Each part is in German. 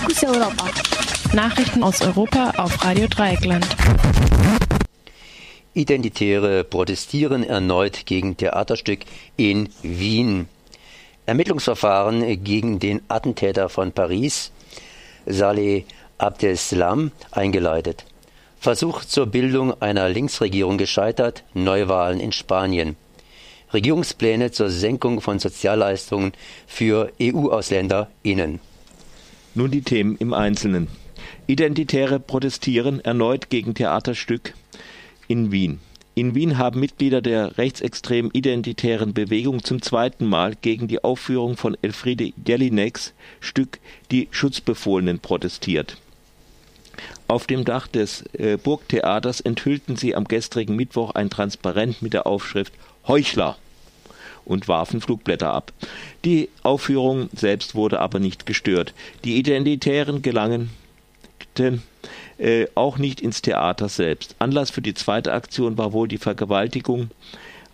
Fokus Europa. Nachrichten aus Europa auf Radio Dreieckland. Identitäre protestieren erneut gegen Theaterstück in Wien. Ermittlungsverfahren gegen den Attentäter von Paris, Saleh Abdeslam, eingeleitet. Versuch zur Bildung einer Linksregierung gescheitert, Neuwahlen in Spanien. Regierungspläne zur Senkung von Sozialleistungen für EU-AusländerInnen. Nun die Themen im Einzelnen. Identitäre protestieren erneut gegen Theaterstück in Wien. In Wien haben Mitglieder der rechtsextremen identitären Bewegung zum zweiten Mal gegen die Aufführung von Elfriede Jelineks Stück Die Schutzbefohlenen protestiert. Auf dem Dach des äh, Burgtheaters enthüllten sie am gestrigen Mittwoch ein Transparent mit der Aufschrift Heuchler und warfen Flugblätter ab. Die Aufführung selbst wurde aber nicht gestört. Die Identitären gelangen äh, auch nicht ins Theater selbst. Anlass für die zweite Aktion war wohl die Vergewaltigung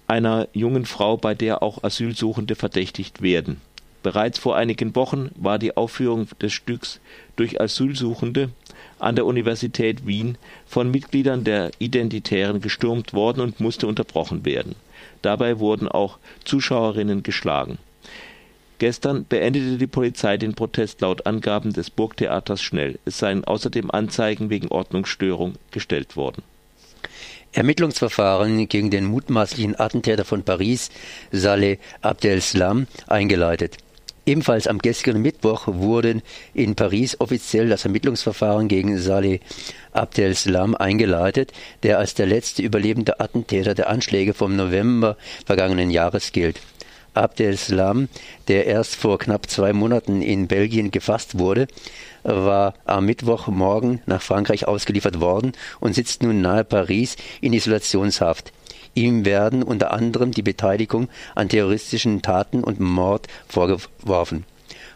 einer jungen Frau, bei der auch Asylsuchende verdächtigt werden. Bereits vor einigen Wochen war die Aufführung des Stücks durch Asylsuchende an der Universität Wien von Mitgliedern der Identitären gestürmt worden und musste unterbrochen werden. Dabei wurden auch Zuschauerinnen geschlagen. Gestern beendete die Polizei den Protest laut Angaben des Burgtheaters schnell. Es seien außerdem Anzeigen wegen Ordnungsstörung gestellt worden. Ermittlungsverfahren gegen den mutmaßlichen Attentäter von Paris, Saleh Abdeslam, eingeleitet. Ebenfalls am gestrigen Mittwoch wurde in Paris offiziell das Ermittlungsverfahren gegen Saleh Abdeslam eingeleitet, der als der letzte überlebende Attentäter der Anschläge vom November vergangenen Jahres gilt. Abdeslam, der erst vor knapp zwei Monaten in Belgien gefasst wurde, war am Mittwochmorgen nach Frankreich ausgeliefert worden und sitzt nun nahe Paris in Isolationshaft. Ihm werden unter anderem die Beteiligung an terroristischen Taten und Mord vorgeworfen.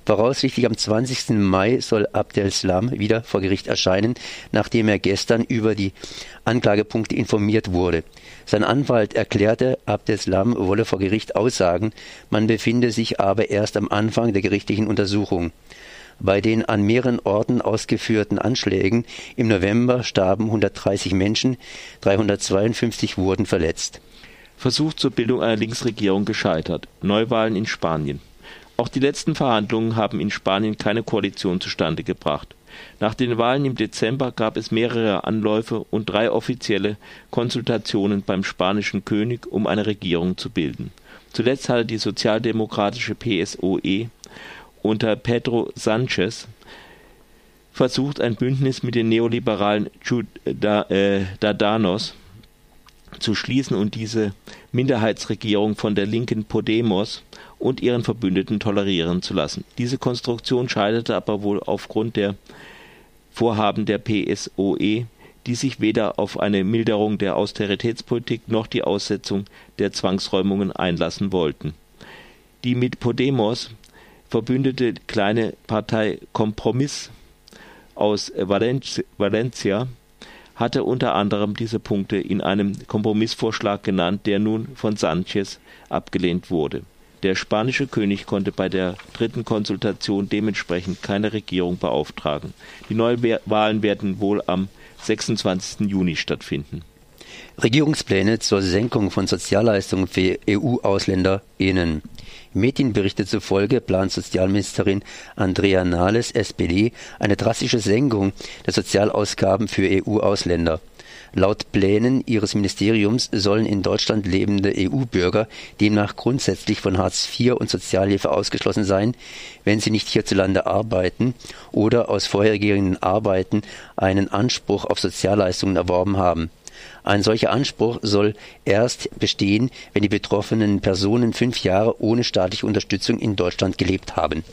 Voraussichtlich am 20. Mai soll Abdeslam wieder vor Gericht erscheinen, nachdem er gestern über die Anklagepunkte informiert wurde. Sein Anwalt erklärte, Abdeslam wolle vor Gericht aussagen, man befinde sich aber erst am Anfang der gerichtlichen Untersuchung. Bei den an mehreren Orten ausgeführten Anschlägen im November starben 130 Menschen, 352 wurden verletzt. Versuch zur Bildung einer Linksregierung gescheitert. Neuwahlen in Spanien. Auch die letzten Verhandlungen haben in Spanien keine Koalition zustande gebracht. Nach den Wahlen im Dezember gab es mehrere Anläufe und drei offizielle Konsultationen beim spanischen König, um eine Regierung zu bilden. Zuletzt hatte die sozialdemokratische PSOE unter Pedro Sanchez versucht, ein Bündnis mit den neoliberalen Ciudadanos zu schließen und diese Minderheitsregierung von der linken Podemos und ihren Verbündeten tolerieren zu lassen. Diese Konstruktion scheiterte aber wohl aufgrund der Vorhaben der PSOE, die sich weder auf eine Milderung der Austeritätspolitik noch die Aussetzung der Zwangsräumungen einlassen wollten. Die mit Podemos verbündete kleine Partei Kompromiss aus Valencia hatte unter anderem diese Punkte in einem Kompromissvorschlag genannt, der nun von Sanchez abgelehnt wurde der spanische König konnte bei der dritten Konsultation dementsprechend keine Regierung beauftragen. Die Neuwahlen werden wohl am 26. Juni stattfinden. Regierungspläne zur Senkung von Sozialleistungen für EU-AusländerInnen. Medienberichte zufolge plant Sozialministerin Andrea Nahles, SPD, eine drastische Senkung der Sozialausgaben für EU-Ausländer. Laut Plänen ihres Ministeriums sollen in Deutschland lebende EU-Bürger demnach grundsätzlich von Hartz IV und Sozialhilfe ausgeschlossen sein, wenn sie nicht hierzulande arbeiten oder aus vorhergehenden Arbeiten einen Anspruch auf Sozialleistungen erworben haben. Ein solcher Anspruch soll erst bestehen, wenn die betroffenen Personen fünf Jahre ohne staatliche Unterstützung in Deutschland gelebt haben